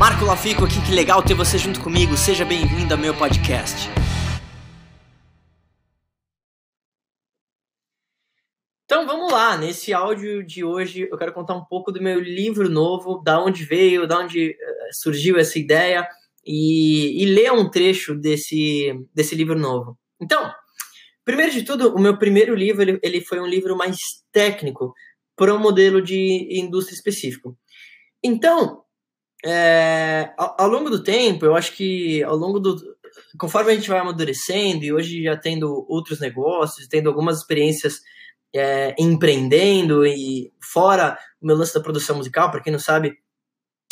Marco Lafico aqui, que legal ter você junto comigo. Seja bem-vindo ao meu podcast. Então vamos lá, nesse áudio de hoje eu quero contar um pouco do meu livro novo, da onde veio, da onde uh, surgiu essa ideia e, e ler um trecho desse, desse livro novo. Então, primeiro de tudo, o meu primeiro livro ele, ele foi um livro mais técnico para um modelo de indústria específico. Então, é, ao, ao, longo do tempo, eu acho que ao longo do. Conforme a gente vai amadurecendo, e hoje já tendo outros negócios, tendo algumas experiências é, empreendendo e fora o meu lance da produção musical, para quem não sabe,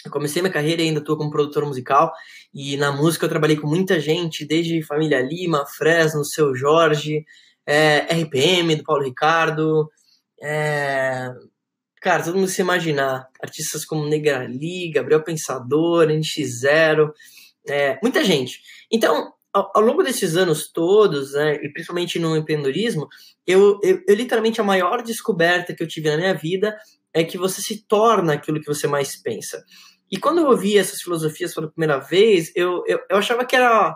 eu comecei minha carreira e ainda estou como produtor musical, e na música eu trabalhei com muita gente, desde Família Lima, Fresno, Seu Jorge, é, RPM, do Paulo Ricardo, é, cara, todo mundo se imaginar, artistas como Negra Lee, Gabriel Pensador, NX0, é, muita gente. Então, ao, ao, longo desses anos todos, né, e principalmente no empreendedorismo, eu, eu, eu, literalmente a maior descoberta que eu tive na minha vida é que você se torna aquilo que você mais pensa. E quando eu ouvi essas filosofias pela primeira vez, eu, eu, eu achava que era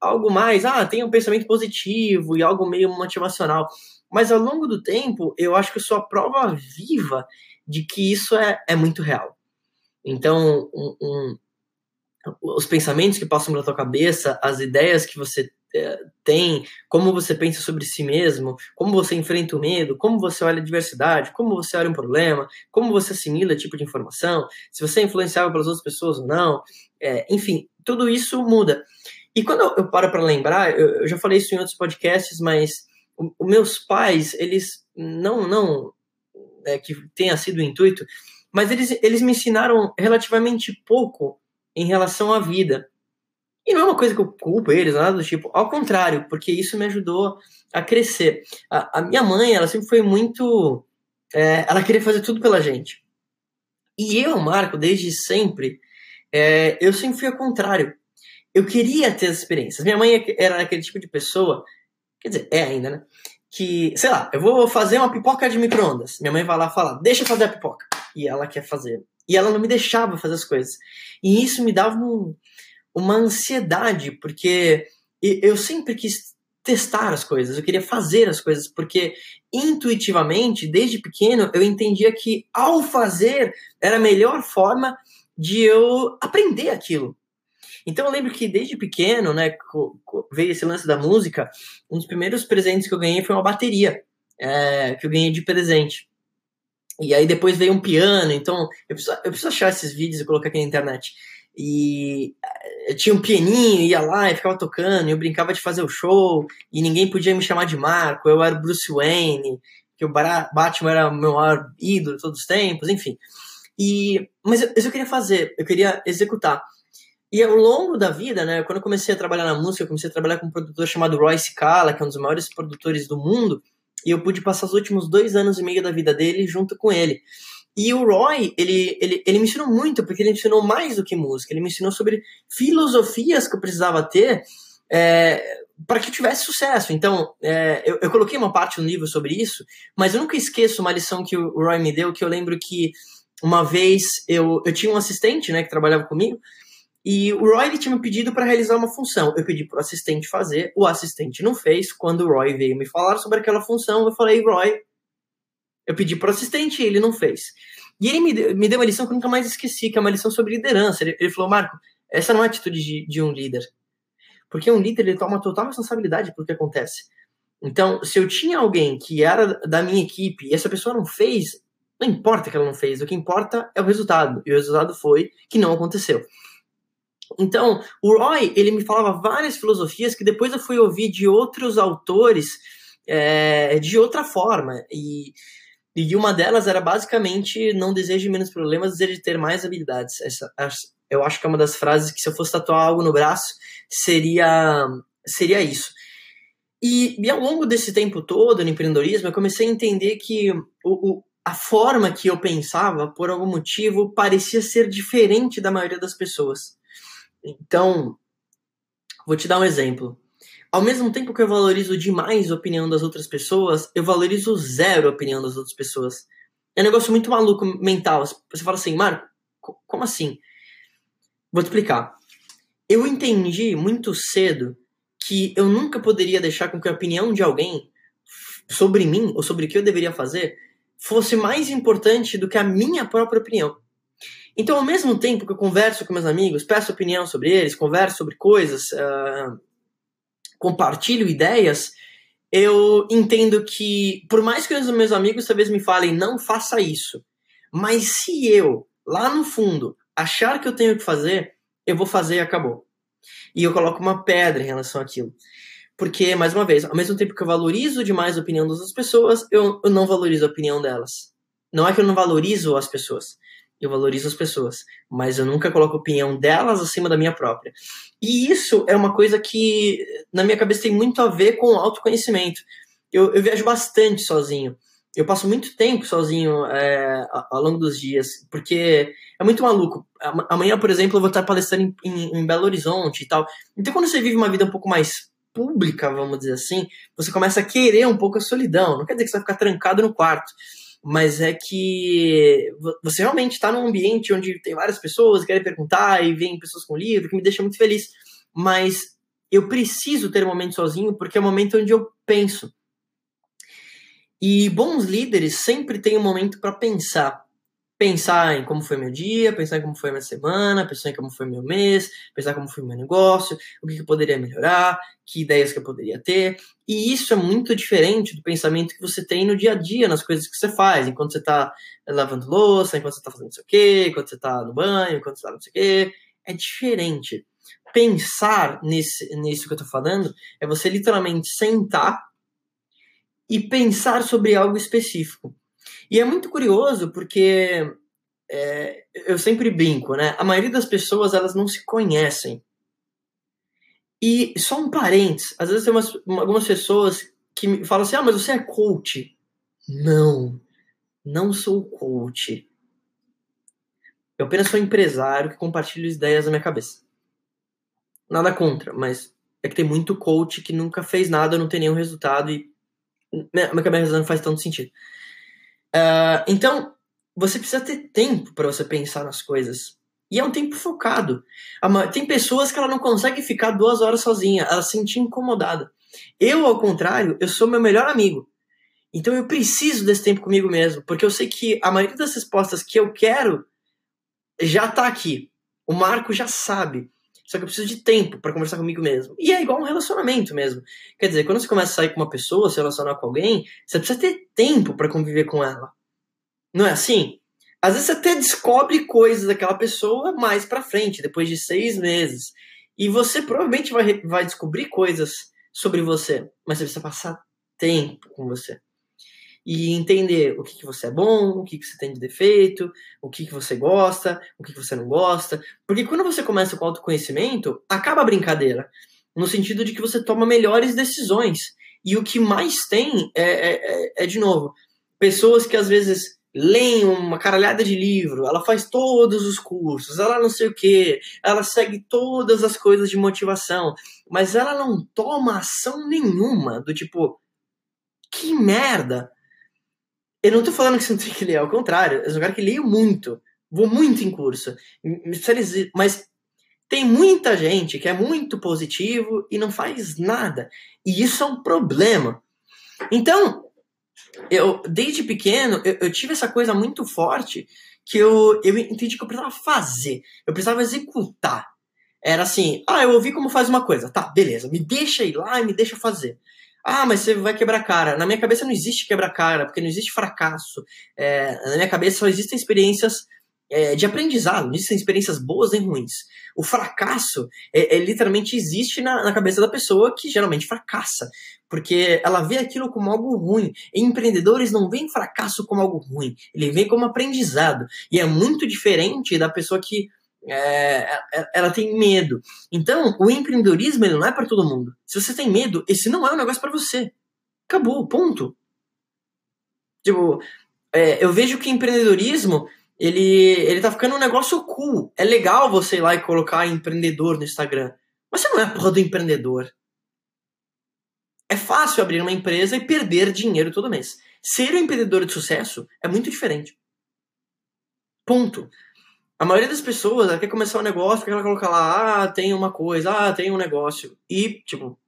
algo mais, ah, tem um pensamento positivo e algo meio motivacional. Mas ao longo do tempo, eu acho que eu sou a prova viva de que isso é, é muito real. Então, um, um, os pensamentos que passam pela tua cabeça, as ideias que você é, tem, como você pensa sobre si mesmo, como você enfrenta o medo, como você olha a diversidade, como você olha um problema, como você assimila tipo de informação, se você é influenciável pelas outras pessoas ou não, é, enfim, tudo isso muda. E quando eu paro para lembrar, eu, eu, já falei isso em outros podcasts, mas os meus pais, eles não, não é, que tenha sido o intuito, mas eles, eles me ensinaram relativamente pouco em relação à vida. E não é uma coisa que eu culpo eles, nada do tipo, ao contrário, porque isso me ajudou a crescer. A, a minha mãe, ela sempre foi muito. É, ela queria fazer tudo pela gente. E eu, Marco, desde sempre, é, eu sempre fui ao contrário. Eu queria ter as experiências. Minha mãe era aquele tipo de pessoa, quer dizer, é ainda, né? que, sei lá, eu vou fazer uma pipoca de micro-ondas. Minha mãe vai lá falar, deixa eu fazer a pipoca. E ela quer fazer. E ela não me deixava fazer as coisas. E isso me dava um, uma ansiedade, porque eu sempre quis testar as coisas, eu queria fazer as coisas, porque intuitivamente, desde pequeno, eu entendia que ao fazer era a melhor forma de eu aprender aquilo. Então eu lembro que desde pequeno, né, veio esse lance da música, um dos primeiros presentes que eu ganhei foi uma bateria, é, que eu ganhei de presente. E aí depois veio um piano, então eu preciso, eu preciso achar esses vídeos e colocar aqui na internet. E eh, tinha um pianinho, ia lá e ficava tocando, e eu brincava de fazer o show, e ninguém podia me chamar de Marco, eu era Bruce Wayne, que o Batman era o meu maior ídolo de todos os tempos, enfim. E, mas eu, eu queria fazer, eu queria executar. E ao longo da vida, né, quando eu comecei a trabalhar na música, eu comecei a trabalhar com um produtor chamado Royce Scala, que é um dos maiores produtores do mundo, e eu pude passar os últimos dois anos e meio da vida dele junto com ele. E o Roy, ele, ele, ele me ensinou muito, porque ele me ensinou mais do que música, ele me ensinou sobre filosofias que eu precisava ter é, para que eu tivesse sucesso. Então, é, eu, eu coloquei uma parte no livro sobre isso, mas eu nunca esqueço uma lição que o Roy me deu, que eu lembro que uma vez eu, eu tinha um assistente né, que trabalhava comigo, e o Roy tinha me pedido para realizar uma função. Eu pedi para o assistente fazer, o assistente não fez. Quando o Roy veio me falar sobre aquela função, eu falei, Roy, eu pedi para o assistente e ele não fez. E ele me deu, me deu uma lição que eu nunca mais esqueci, que é uma lição sobre liderança. Ele, ele falou, Marco, essa não é a atitude de, de um líder. Porque um líder ele toma total responsabilidade pelo que acontece. Então, se eu tinha alguém que era da minha equipe e essa pessoa não fez, não importa que ela não fez, o que importa é o resultado. E o resultado foi que não aconteceu. Então, o Roy, ele me falava várias filosofias que depois eu fui ouvir de outros autores é, de outra forma. E, e uma delas era basicamente não deseje menos problemas, deseje ter mais habilidades. Essa, eu acho que é uma das frases que se eu fosse tatuar algo no braço, seria, seria isso. E, e ao longo desse tempo todo no empreendedorismo, eu comecei a entender que o, o a forma que eu pensava, por algum motivo, parecia ser diferente da maioria das pessoas. Então, vou te dar um exemplo. Ao mesmo tempo que eu valorizo demais a opinião das outras pessoas, eu valorizo zero a opinião das outras pessoas. É um negócio muito maluco mental. Você fala assim, Marco, como assim? Vou te explicar. Eu entendi muito cedo que eu nunca poderia deixar com que a opinião de alguém sobre mim ou sobre o que eu deveria fazer fosse mais importante do que a minha própria opinião. Então, ao mesmo tempo que eu converso com meus amigos, peço opinião sobre eles, converso sobre coisas, uh, compartilho ideias, eu entendo que, por mais que os meus amigos talvez me falem, não faça isso, mas se eu, lá no fundo, achar que eu tenho que fazer, eu vou fazer e acabou. E eu coloco uma pedra em relação àquilo. Porque, mais uma vez, ao mesmo tempo que eu valorizo demais a opinião das pessoas, eu, eu não valorizo a opinião delas. Não é que eu não valorizo as pessoas, eu valorizo as pessoas, mas eu nunca coloco a opinião delas acima da minha própria. E isso é uma coisa que, na minha cabeça, tem muito a ver com autoconhecimento. Eu, eu viajo bastante sozinho. Eu passo muito tempo sozinho é, ao longo dos dias, porque é muito maluco. Amanhã, por exemplo, eu vou estar palestrando em, em, em Belo Horizonte e tal. Então, quando você vive uma vida um pouco mais pública, vamos dizer assim, você começa a querer um pouco a solidão. Não quer dizer que você vai ficar trancado no quarto mas é que você realmente está num ambiente onde tem várias pessoas que querem perguntar e vem pessoas com livro, que me deixa muito feliz. Mas eu preciso ter um momento sozinho porque é o momento onde eu penso. E bons líderes sempre têm um momento para pensar pensar em como foi meu dia, pensar em como foi minha semana, pensar em como foi meu mês, pensar como foi meu negócio, o que, eu poderia melhorar, que ideias que eu poderia ter. E isso é muito diferente do pensamento que você tem no dia a dia, nas coisas que você faz, enquanto você está lavando louça, enquanto você está fazendo não sei o quê, enquanto você está no banho, enquanto você está não sei o quê. É diferente. Pensar nesse, nisso que eu estou falando é você literalmente sentar e pensar sobre algo específico. E é muito curioso porque é, eu sempre brinco, né? A maioria das pessoas elas não se conhecem. E só um parênteses, às vezes tem umas, algumas pessoas que me falam assim: ah, mas você é coach. Não, não sou coach. Eu apenas sou empresário que compartilha ideias na minha cabeça. Nada contra, mas é que tem muito coach que nunca fez nada, não tem nenhum resultado e minha cabeça não faz tanto sentido. Uh, então, você precisa ter tempo para você pensar nas coisas. E é um tempo focado. Tem pessoas que ela não consegue ficar duas horas sozinha, ela se sente incomodada. Eu, ao contrário, eu sou meu melhor amigo. Então eu preciso desse tempo comigo mesmo, porque eu sei que a maioria das respostas que eu quero já tá aqui. O Marco já sabe. Só que eu preciso de tempo para conversar comigo mesmo. E é igual um relacionamento mesmo. Quer dizer, quando você começa a sair com uma pessoa, se relacionar com alguém, você precisa ter tempo para conviver com ela. Não é assim? Às vezes você até descobre coisas daquela pessoa mais pra frente, depois de seis meses. E você provavelmente vai, vai descobrir coisas sobre você, mas você precisa passar tempo com você e entender o que, que você é bom, o que, que você tem de defeito, o que, que você gosta, o que, que você não gosta. Porque quando você começa com autoconhecimento, acaba a brincadeira. No sentido de que você toma melhores decisões. E o que mais tem é, é, é, é de novo, pessoas que às vezes leem uma caralhada de livro, ela faz todos os cursos, ela não sei o que, ela segue todas as coisas de motivação, mas ela não toma ação nenhuma, do tipo, que merda, eu não tô falando que você não tem que ler, ao contrário, sou um cara que leio muito, vou muito em curso, mas tem muita gente que é muito positivo e não faz nada. E isso é um problema. Então, eu desde pequeno, eu, eu tive essa coisa muito forte que eu, eu entendi que eu precisava fazer, eu precisava executar. Era assim, ah, eu ouvi como faz uma coisa, tá, beleza, me deixa ir lá e me deixa fazer. Ah, mas você vai quebrar cara. Na minha cabeça não existe quebrar cara, porque não existe fracasso. É, na minha cabeça só existem experiências é, de aprendizado, existem experiências boas nem ruins. O fracasso é, é, literalmente existe na, na, cabeça da pessoa que geralmente fracassa, porque ela vê aquilo como algo ruim. E empreendedores não veem fracasso como algo ruim, ele vê como aprendizado. E é muito diferente da pessoa que é, é, ela tem medo. Então, o empreendedorismo ele não é para todo mundo. Se você tem medo, esse não é um negócio para você. Acabou, ponto. Tipo, é, eu vejo que empreendedorismo ele, ele tá ficando um negócio cool. É legal você ir lá e colocar empreendedor no Instagram. Mas você não é a porra do empreendedor. É fácil abrir uma empresa e perder dinheiro todo mês. Ser um empreendedor de sucesso é muito diferente. Ponto. A maioria das pessoas ela quer começar um negócio, quer ela colocar lá, ah, tem uma coisa, ah, tem um negócio. E, tipo,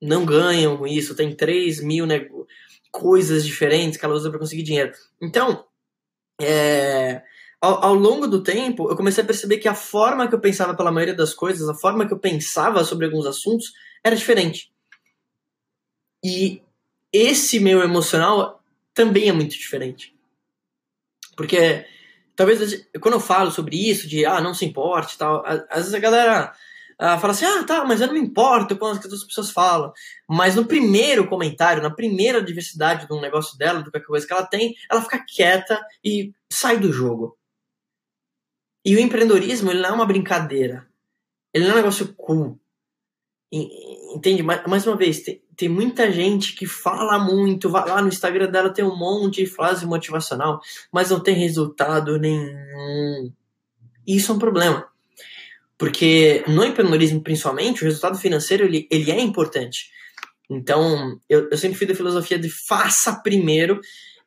não ganham com isso, tem 3 mil coisas diferentes que ela usa para conseguir dinheiro. Então, é, ao, ao, longo do tempo, eu comecei a perceber que a forma que eu pensava pela maioria das coisas, a forma que eu pensava sobre alguns assuntos, era diferente. E esse meu emocional também é muito diferente. Porque talvez quando eu falo sobre isso, de ah, não se importe tal, às vezes a galera ah, fala assim, ah, tá, mas eu não me importo com as que as pessoas falam. Mas no primeiro comentário, na primeira diversidade do negócio dela, do qualquer coisa que ela tem, ela fica quieta e sai do jogo. E o empreendedorismo, ele não é uma brincadeira. Ele não é um negócio cool. Entende? Mais uma vez, tem, tem muita gente que fala muito, vai lá no Instagram dela tem um monte de frase motivacional, mas não tem resultado nenhum. Isso é um problema. Porque no empreendedorismo, principalmente, o resultado financeiro ele, ele é importante. Então, eu, eu sempre fui da filosofia de faça primeiro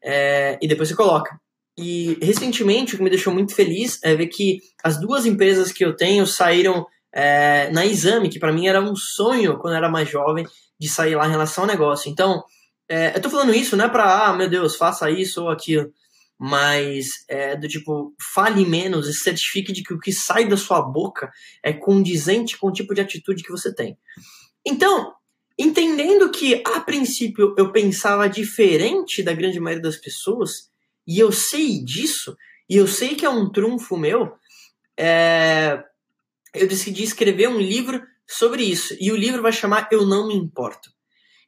é, e depois você coloca. E recentemente, o que me deixou muito feliz é ver que as duas empresas que eu tenho saíram é, na Exame, que para mim era um sonho quando eu era mais jovem, de sair lá em relação ao negócio. Então, é, eu tô falando isso não é pra, ah, meu Deus, faça isso ou aquilo mas é do tipo, fale menos e certifique de que o que sai da sua boca é condizente com o tipo de atitude que você tem. Então, entendendo que a princípio eu pensava diferente da grande maioria das pessoas, e eu sei disso, e eu sei que é um trunfo meu, é, eu decidi escrever um livro sobre isso. E o livro vai chamar Eu Não Me Importo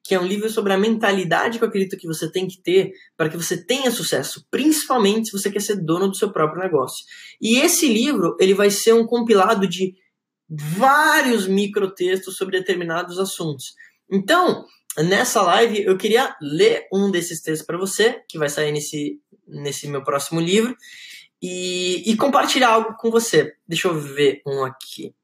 que é um livro sobre a mentalidade que eu acredito que você tem que ter para que você tenha sucesso, principalmente se você quer ser dono do seu próprio negócio. E esse livro, ele vai ser um compilado de vários microtextos sobre determinados assuntos. Então, nessa live eu queria ler um desses textos para você, que vai sair nesse, nesse meu próximo livro, e, e compartilhar algo com você. Deixa eu ver um aqui.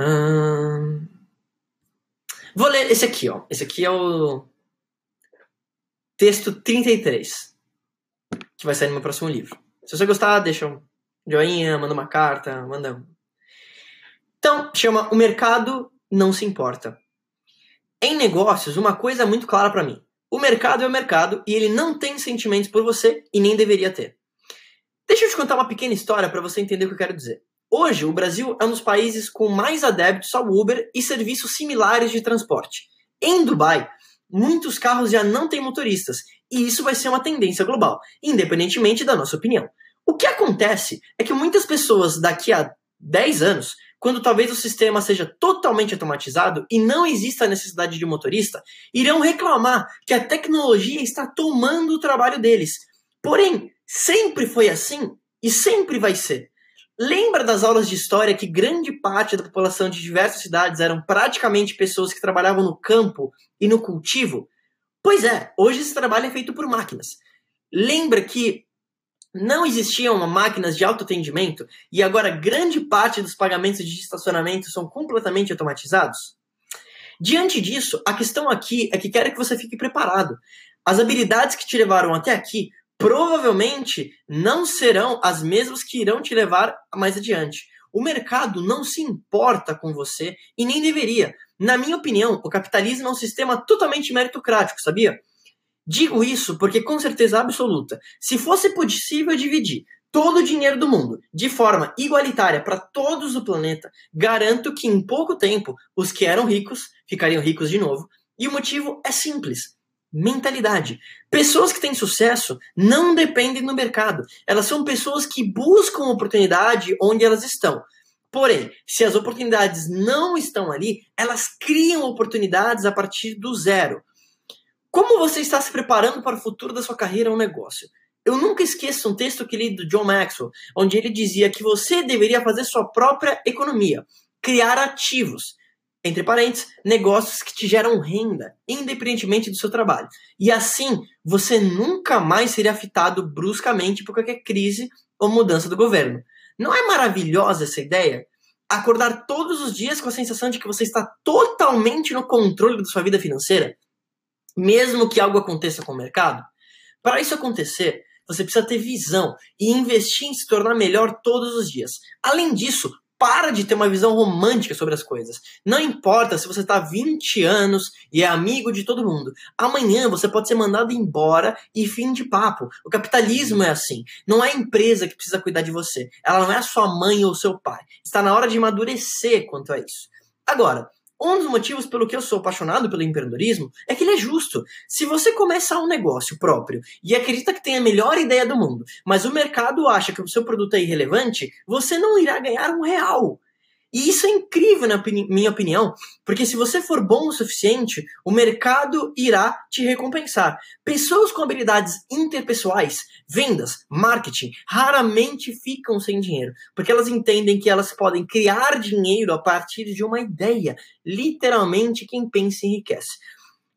Hum... Vou ler esse aqui, ó. Esse aqui é o texto 33, que vai sair no meu próximo livro. Se você gostar, deixa um joinha, manda uma carta, manda. Então, chama O Mercado Não Se Importa. Em negócios, uma coisa é muito clara para mim. O mercado é o mercado e ele não tem sentimentos por você e nem deveria ter. Deixa eu te contar uma pequena história para você entender o que eu quero dizer. Hoje, o Brasil é um dos países com mais adeptos ao Uber e serviços similares de transporte. Em Dubai, muitos carros já não têm motoristas, e isso vai ser uma tendência global, independentemente da nossa opinião. O que acontece é que muitas pessoas daqui a 10 anos, quando talvez o sistema seja totalmente automatizado e não exista a necessidade de motorista, irão reclamar que a tecnologia está tomando o trabalho deles. Porém, sempre foi assim e sempre vai ser. Lembra das aulas de história que grande parte da população de diversas cidades eram praticamente pessoas que trabalhavam no campo e no cultivo? Pois é, hoje esse trabalho é feito por máquinas. Lembra que não existiam máquinas de autoatendimento e agora grande parte dos pagamentos de estacionamento são completamente automatizados? Diante disso, a questão aqui é que quero que você fique preparado. As habilidades que te levaram até aqui provavelmente não serão as mesmas que irão te levar mais adiante. O mercado não se importa com você e nem deveria. Na minha opinião, o capitalismo é um sistema totalmente meritocrático, sabia? Digo isso porque, com certeza absoluta, se fosse possível dividir todo o dinheiro do mundo de forma igualitária para todos do planeta, garanto que em pouco tempo os que eram ricos ficariam ricos de novo. E o motivo é simples mentalidade. Pessoas que têm sucesso não dependem do mercado. Elas são pessoas que buscam oportunidade onde elas estão. Porém, se as oportunidades não estão ali, elas criam oportunidades a partir do zero. Como você está se preparando para o futuro da sua carreira ou negócio? Eu nunca esqueço um texto que li do John Maxwell, onde ele dizia que você deveria fazer sua própria economia, criar ativos entre parênteses, negócios que te geram renda, independentemente do seu trabalho. E assim, você nunca mais seria afetado bruscamente por qualquer crise ou mudança do governo. Não é maravilhosa essa ideia? acordar todos os dias com a sensação de que você está totalmente no controle da sua vida financeira, mesmo que algo aconteça com o mercado? Para isso acontecer, você precisa ter visão e investir em se tornar melhor todos os dias. Além disso, para de ter uma visão romântica sobre as coisas. Não importa se você está 20 anos e é amigo de todo mundo. Amanhã você pode ser mandado embora e fim de papo. O capitalismo é assim. Não é a empresa que precisa cuidar de você. Ela não é a sua mãe ou seu pai. Está na hora de amadurecer quanto a isso. Agora, um dos motivos pelo que eu sou apaixonado pelo empreendedorismo é que ele é justo. Se você começar um negócio próprio e acredita que tem a melhor ideia do mundo, mas o mercado acha que o seu produto é irrelevante, você não irá ganhar um real. E isso é incrível, na minha opinião, porque se você for bom o suficiente, o mercado irá te recompensar. Pessoas com habilidades interpessoais, vendas, marketing, raramente ficam sem dinheiro, porque elas entendem que elas podem criar dinheiro a partir de uma ideia. Literalmente, quem pensa enriquece.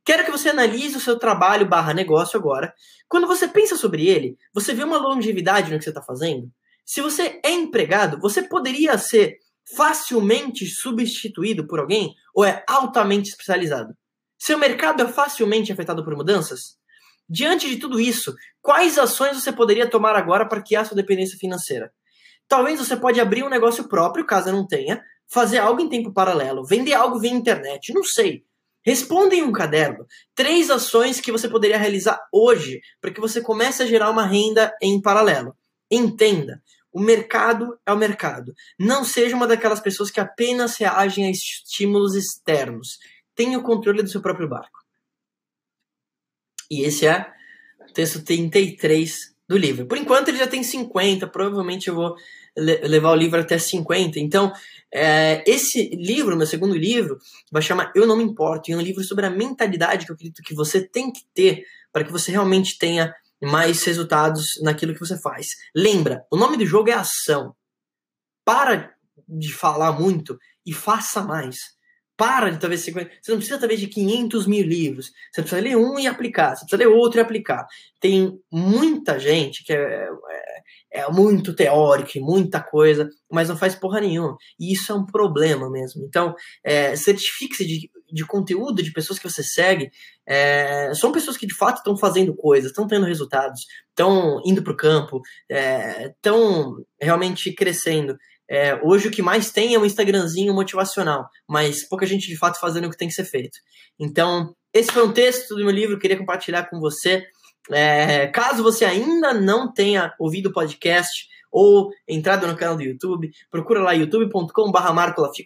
Quero que você analise o seu trabalho barra negócio agora. Quando você pensa sobre ele, você vê uma longevidade no que você está fazendo? Se você é empregado, você poderia ser facilmente substituído por alguém ou é altamente especializado? Seu mercado é facilmente afetado por mudanças? Diante de tudo isso, quais ações você poderia tomar agora para criar sua dependência financeira? Talvez você pode abrir um negócio próprio, caso não tenha, fazer algo em tempo paralelo, vender algo via internet, não sei. Responda em um caderno três ações que você poderia realizar hoje para que você comece a gerar uma renda em paralelo. Entenda, o mercado é o mercado. Não seja uma daquelas pessoas que apenas reagem a estímulos externos. Tenha o controle do seu próprio barco. E esse é o texto 33 do livro. Por enquanto ele já tem 50, provavelmente eu vou levar o livro até 50. Então, é, esse livro, meu segundo livro, vai chamar Eu Não Me Importo. E é um livro sobre a mentalidade que eu acredito que você tem que ter para que você realmente tenha mais resultados naquilo que você faz. Lembra, o nome do jogo é ação. Para de falar muito e faça mais. Para de talvez 50. Você não precisa talvez de 500 mil livros. Você precisa ler um e aplicar. Você precisa ler outro e aplicar. Tem muita gente que é, é, é muito teórico e muita coisa, mas não faz porra nenhuma. E isso é um problema mesmo. Então, é, certifique-se de de conteúdo de pessoas que você segue é, são pessoas que de fato estão fazendo coisas, estão tendo resultados, estão indo para o campo, estão é, realmente crescendo. É, hoje o que mais tem é um Instagramzinho motivacional, mas pouca gente de fato fazendo o que tem que ser feito. Então, esse foi um texto do meu livro, queria compartilhar com você. É, caso você ainda não tenha ouvido o podcast, ou entrada no canal do YouTube, procura lá youtube.com.br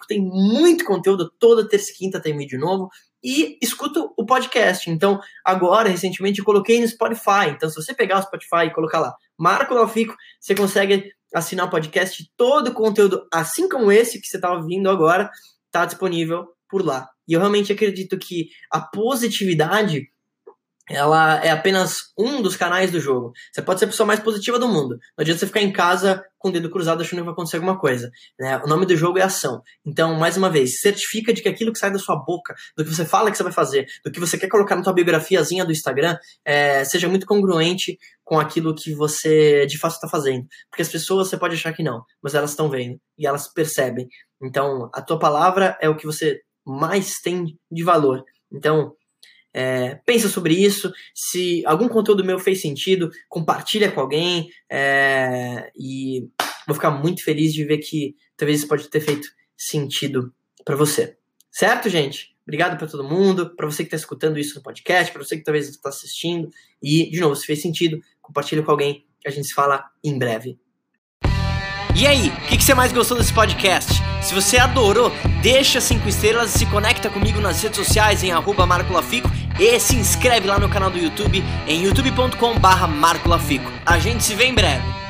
tem muito conteúdo, toda terça e quinta tem vídeo novo, e escuta o podcast. Então, agora, recentemente, eu coloquei no Spotify, então se você pegar o Spotify e colocar lá Marco Lafico, você consegue assinar o podcast, todo o conteúdo, assim como esse que você está ouvindo agora, está disponível por lá. E eu realmente acredito que a positividade ela é apenas um dos canais do jogo. Você pode ser a pessoa mais positiva do mundo. Não adianta você ficar em casa com o dedo cruzado achando que vai acontecer alguma coisa. Né? O nome do jogo é ação. Então, mais uma vez, certifica de que aquilo que sai da sua boca, do que você fala que você vai fazer, do que você quer colocar na sua biografiazinha do Instagram, é, seja muito congruente com aquilo que você de fato está fazendo. Porque as pessoas você pode achar que não, mas elas estão vendo e elas percebem. Então, a tua palavra é o que você mais tem de valor. Então, é, pensa sobre isso. Se algum conteúdo meu fez sentido, compartilha com alguém. É, e vou ficar muito feliz de ver que talvez isso pode ter feito sentido para você. Certo, gente? Obrigado para todo mundo, para você que está escutando isso no podcast, para você que talvez está assistindo. E, de novo, se fez sentido, compartilha com alguém. A gente se fala em breve. E aí, o que, que, você mais gostou desse podcast? Se você adorou, deixa cinco estrelas e se conecta comigo nas redes sociais em arroba Marco Lafico e se inscreve lá no canal do YouTube em youtube.com barra Marco Lafico. A gente se vê em breve.